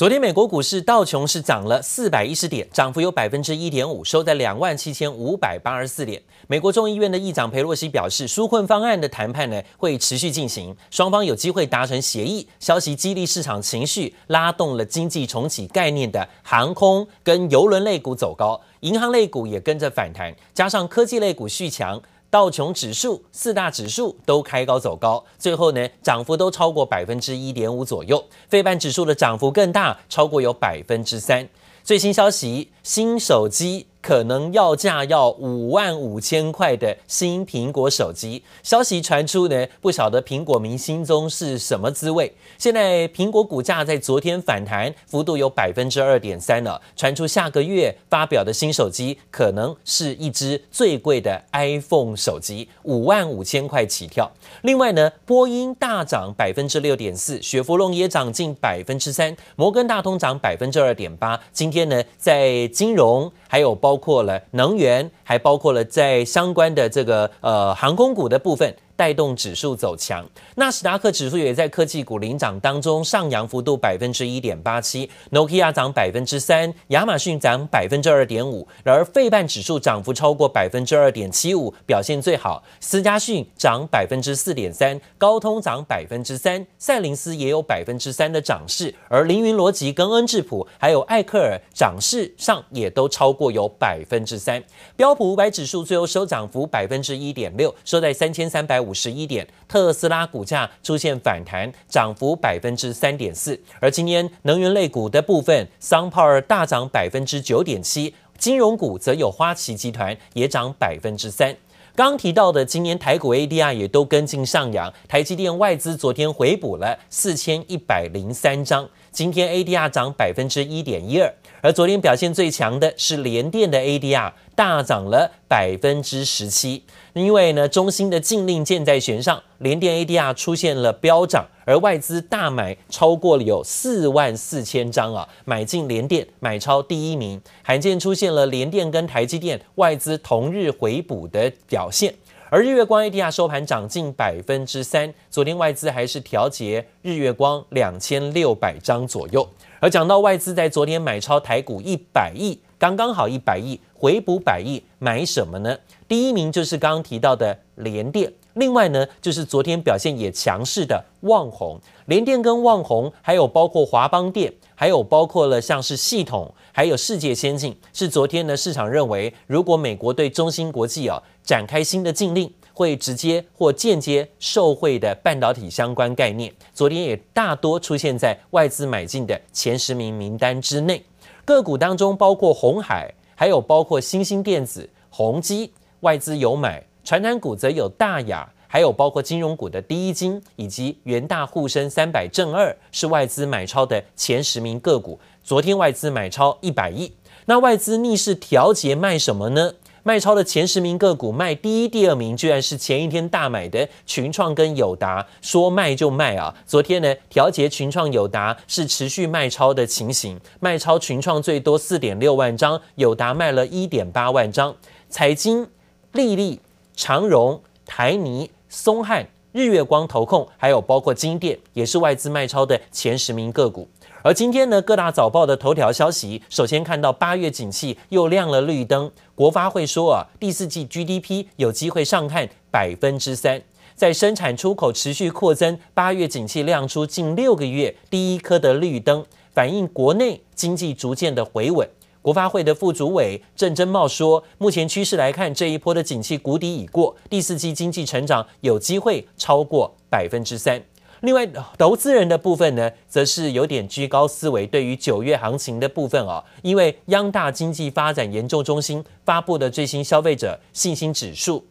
昨天美国股市道琼是涨了四百一十点，涨幅有百分之一点五，收在两万七千五百八十四点。美国众议院的议长佩洛西表示，纾困方案的谈判呢会持续进行，双方有机会达成协议。消息激励市场情绪，拉动了经济重启概念的航空跟邮轮类股走高，银行类股也跟着反弹，加上科技类股续强。道琼指数四大指数都开高走高，最后呢涨幅都超过百分之一点五左右，非半指数的涨幅更大，超过有百分之三。最新消息，新手机。可能要价要五万五千块的新苹果手机，消息传出呢，不晓得苹果迷心中是什么滋味。现在苹果股价在昨天反弹，幅度有百分之二点三了。传出下个月发表的新手机，可能是一支最贵的 iPhone 手机，五万五千块起跳。另外呢，波音大涨百分之六点四，雪佛龙也涨近百分之三，摩根大通涨百分之二点八。今天呢，在金融还有包包括了能源，还包括了在相关的这个呃航空股的部分。带动指数走强，纳斯达克指数也在科技股领涨当中上扬幅度百分之一点八七，Nokia 涨百分之三，亚马逊涨百分之二点五，然而费半指数涨幅超过百分之二点七五，表现最好。思佳讯涨百分之四点三，高通涨百分之三，赛灵思也有百分之三的涨势，而凌云逻辑、跟恩智浦还有艾克尔涨势上也都超过有百分之三。标普五百指数最后收涨幅百分之一点六，收在三千三百五。五十一点，特斯拉股价出现反弹，涨幅百分之三点四。而今天能源类股的部分，SunPower 大涨百分之九点七，金融股则有花旗集团也涨百分之三。刚提到的今年台股 ADR 也都跟进上扬，台积电外资昨天回补了四千一百零三张，今天 ADR 涨百分之一点一二。而昨天表现最强的是联电的 ADR 大涨了百分之十七，因为呢中芯的禁令箭在弦上，联电 ADR 出现了飙涨，而外资大买超过了有四万四千张啊，买进联电买超第一名，罕见出现了联电跟台积电外资同日回补的表现。而日月光 ADR 收盘涨近百分之三，昨天外资还是调节日月光两千六百张左右。而讲到外资在昨天买超台股一百亿，刚刚好一百亿，回补百亿，买什么呢？第一名就是刚刚提到的联电，另外呢就是昨天表现也强势的旺宏。联电跟旺宏，还有包括华邦电，还有包括了像是系统，还有世界先进，是昨天呢市场认为，如果美国对中芯国际啊展开新的禁令。会直接或间接受惠的半导体相关概念，昨天也大多出现在外资买进的前十名名单之内。个股当中包括红海，还有包括新兴电子、宏基，外资有买；传产股则有大亚，还有包括金融股的第一金以及元大沪深三百正二，是外资买超的前十名个股。昨天外资买超一百亿，那外资逆势调节卖什么呢？卖超的前十名个股，卖第一、第二名居然是前一天大买的群创跟友达，说卖就卖啊！昨天呢，调节群创、友达是持续卖超的情形，卖超群创最多四点六万张，友达卖了一点八万张。彩晶、力丽、长荣、台泥、松汉、日月光投控，还有包括金电，也是外资卖超的前十名个股。而今天呢，各大早报的头条消息，首先看到八月景气又亮了绿灯。国发会说啊，第四季 GDP 有机会上看百分之三，在生产出口持续扩增，八月景气亮出近六个月第一颗的绿灯，反映国内经济逐渐的回稳。国发会的副主委郑珍茂说，目前趋势来看，这一波的景气谷底已过，第四季经济成长有机会超过百分之三。另外，投资人的部分呢，则是有点居高思维，对于九月行情的部分啊，因为央大经济发展研究中心发布的最新消费者信心指数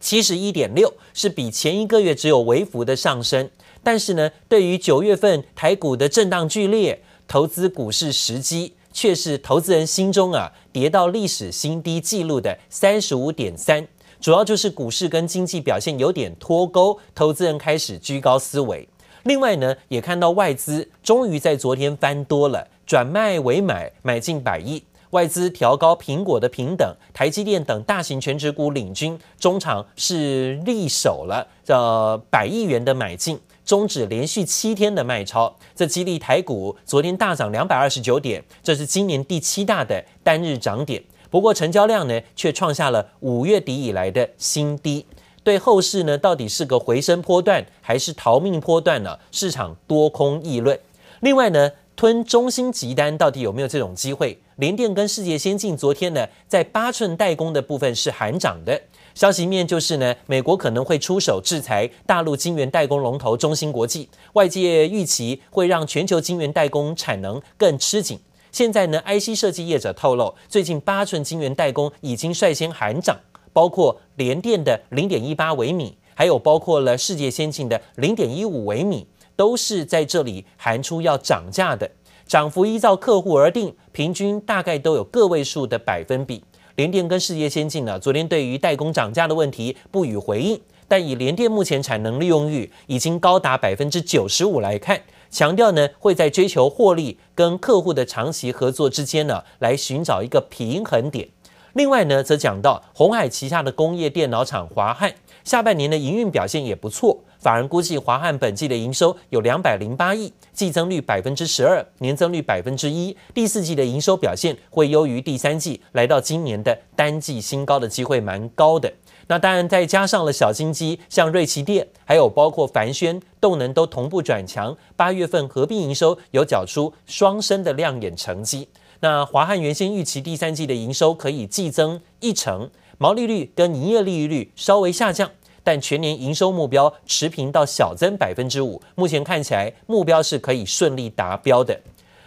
七十一点六，是比前一个月只有微幅的上升，但是呢，对于九月份台股的震荡剧烈，投资股市时机却是投资人心中啊跌到历史新低纪录的三十五点三。主要就是股市跟经济表现有点脱钩，投资人开始居高思维。另外呢，也看到外资终于在昨天翻多了，转卖为买，买进百亿。外资调高苹果的平等，台积电等大型全职股领军，中场是力守了呃百亿元的买进。终止连续七天的卖超，这激励台股昨天大涨两百二十九点，这是今年第七大的单日涨点。不过成交量呢，却创下了五月底以来的新低。对后市呢，到底是个回升波段还是逃命波段呢？市场多空议论。另外呢，吞中芯急单到底有没有这种机会？联电跟世界先进昨天呢，在八寸代工的部分是喊涨的。消息面就是呢，美国可能会出手制裁大陆晶圆代工龙头中芯国际，外界预期会让全球晶圆代工产能更吃紧。现在呢，IC 设计业者透露，最近八寸晶圆代工已经率先喊涨，包括联电的零点一八微米，还有包括了世界先进的零点一五微米，都是在这里喊出要涨价的，涨幅依照客户而定，平均大概都有个位数的百分比。联电跟世界先进呢，昨天对于代工涨价的问题不予回应，但以联电目前产能利用率已经高达百分之九十五来看。强调呢，会在追求获利跟客户的长期合作之间呢，来寻找一个平衡点。另外呢，则讲到鸿海旗下的工业电脑厂华汉下半年的营运表现也不错，法人估计华汉本季的营收有两百零八亿，季增率百分之十二，年增率百分之一，第四季的营收表现会优于第三季，来到今年的单季新高的机会蛮高的。那当然，再加上了小金鸡，像瑞奇电，还有包括凡轩动能都同步转强，八月份合并营收有缴出双升的亮眼成绩。那华汉原先预期第三季的营收可以季增一成，毛利率跟营业利率稍微下降，但全年营收目标持平到小增百分之五。目前看起来目标是可以顺利达标的。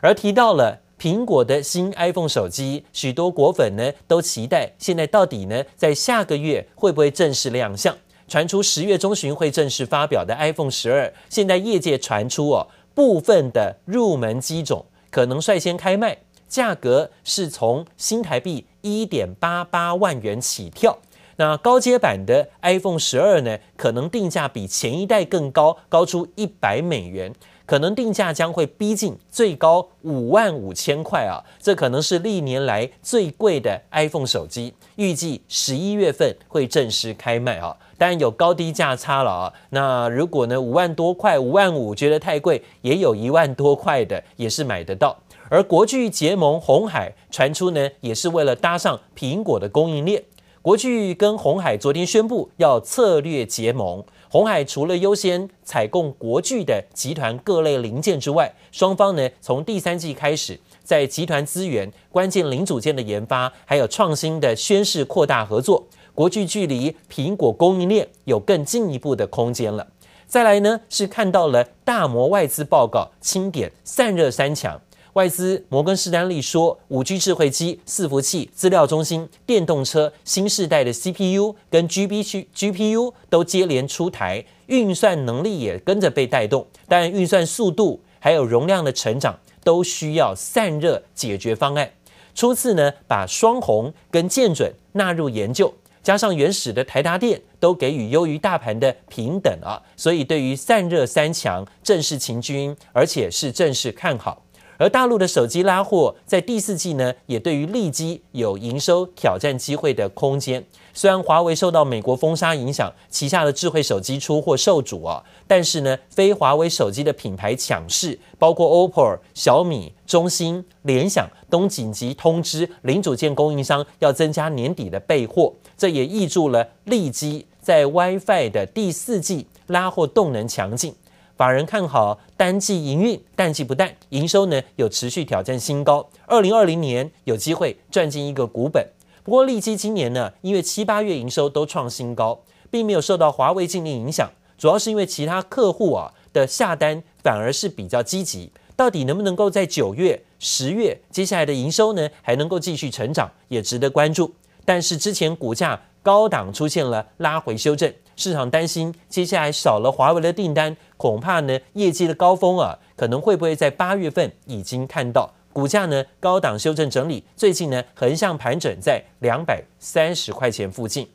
而提到了。苹果的新 iPhone 手机，许多果粉呢都期待，现在到底呢在下个月会不会正式亮相？传出十月中旬会正式发表的 iPhone 十二，现在业界传出哦，部分的入门机种可能率先开卖，价格是从新台币一点八八万元起跳。那高阶版的 iPhone 十二呢，可能定价比前一代更高，高出一百美元。可能定价将会逼近最高五万五千块啊，这可能是历年来最贵的 iPhone 手机。预计十一月份会正式开卖啊，当然有高低价差了啊。那如果呢五万多块、五万五觉得太贵，也有一万多块的也是买得到。而国际结盟红海传出呢，也是为了搭上苹果的供应链。国巨跟鸿海昨天宣布要策略结盟。鸿海除了优先采购国巨的集团各类零件之外，双方呢从第三季开始，在集团资源、关键零组件的研发，还有创新的宣示扩大合作，国巨距离苹果供应链有更进一步的空间了。再来呢是看到了大摩外资报告清点散热三强。外资摩根士丹利说，5G 智慧机、伺服器、资料中心、电动车、新世代的 CPU 跟 GB GPU 都接连出台，运算能力也跟着被带动，但运算速度还有容量的成长都需要散热解决方案。初次呢，把双鸿跟建准纳入研究，加上原始的台达电都给予优于大盘的平等啊，所以对于散热三强正式秦军，而且是正式看好。而大陆的手机拉货在第四季呢，也对于利基有营收挑战机会的空间。虽然华为受到美国封杀影响，旗下的智慧手机出货受阻啊，但是呢，非华为手机的品牌抢势，包括 OPPO、小米、中兴、联想都紧急通知零组件供应商要增加年底的备货，这也挹注了利基在 WiFi 的第四季拉货动能强劲。法人看好单季营运，淡季不淡，营收呢有持续挑战新高。二零二零年有机会赚进一个股本。不过利基今年呢，因为七八月营收都创新高，并没有受到华为禁令影响，主要是因为其他客户啊的下单反而是比较积极。到底能不能够在九月、十月接下来的营收呢，还能够继续成长，也值得关注。但是之前股价高档出现了拉回修正。市场担心接下来少了华为的订单，恐怕呢业绩的高峰啊，可能会不会在八月份已经看到股价呢高档修正整理，最近呢横向盘整在两百三十块钱附近。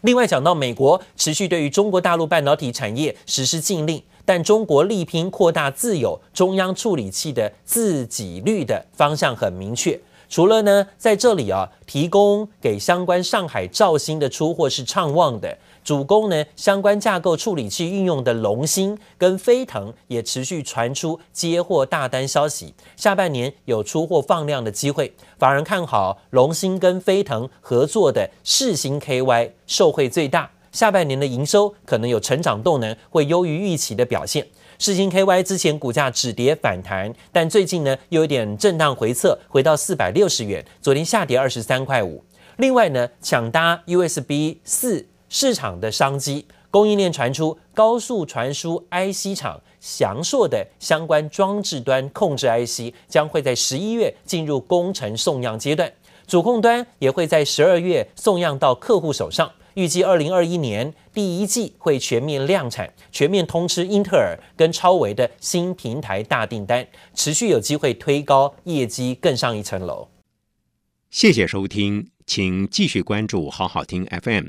另外讲到美国持续对于中国大陆半导体产业实施禁令，但中国力拼扩大自有中央处理器的自给率的方向很明确。除了呢在这里啊提供给相关上海兆芯的出货是畅旺的。主攻呢相关架构处理器运用的龙芯跟飞腾也持续传出接获大单消息，下半年有出货放量的机会。法人看好龙芯跟飞腾合作的世星 KY 受惠最大，下半年的营收可能有成长动能，会优于预期的表现。世星 KY 之前股价止跌反弹，但最近呢又有点震荡回测，回到四百六十元，昨天下跌二十三块五。另外呢，抢搭 USB 四市场的商机，供应链传出高速传输 IC 厂祥硕的相关装置端控制 IC 将会在十一月进入工程送样阶段，主控端也会在十二月送样到客户手上。预计二零二一年第一季会全面量产，全面通吃英特尔跟超微的新平台大订单，持续有机会推高业绩更上一层楼。谢谢收听，请继续关注好好听 FM，